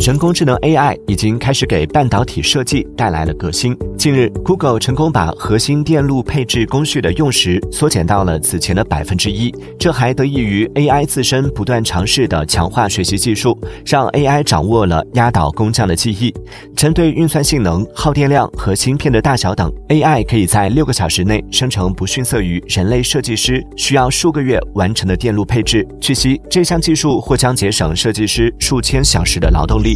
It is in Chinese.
人工智能 AI 已经开始给半导体设计带来了革新。近日，Google 成功把核心电路配置工序的用时缩减到了此前的百分之一。这还得益于 AI 自身不断尝试的强化学习技术，让 AI 掌握了压倒工匠的技艺。针对运算性能、耗电量和芯片的大小等，AI 可以在六个小时内生成不逊色于人类设计师需要数个月完成的电路配置。据悉，这项技术或将节省设计师数千小时的劳动力。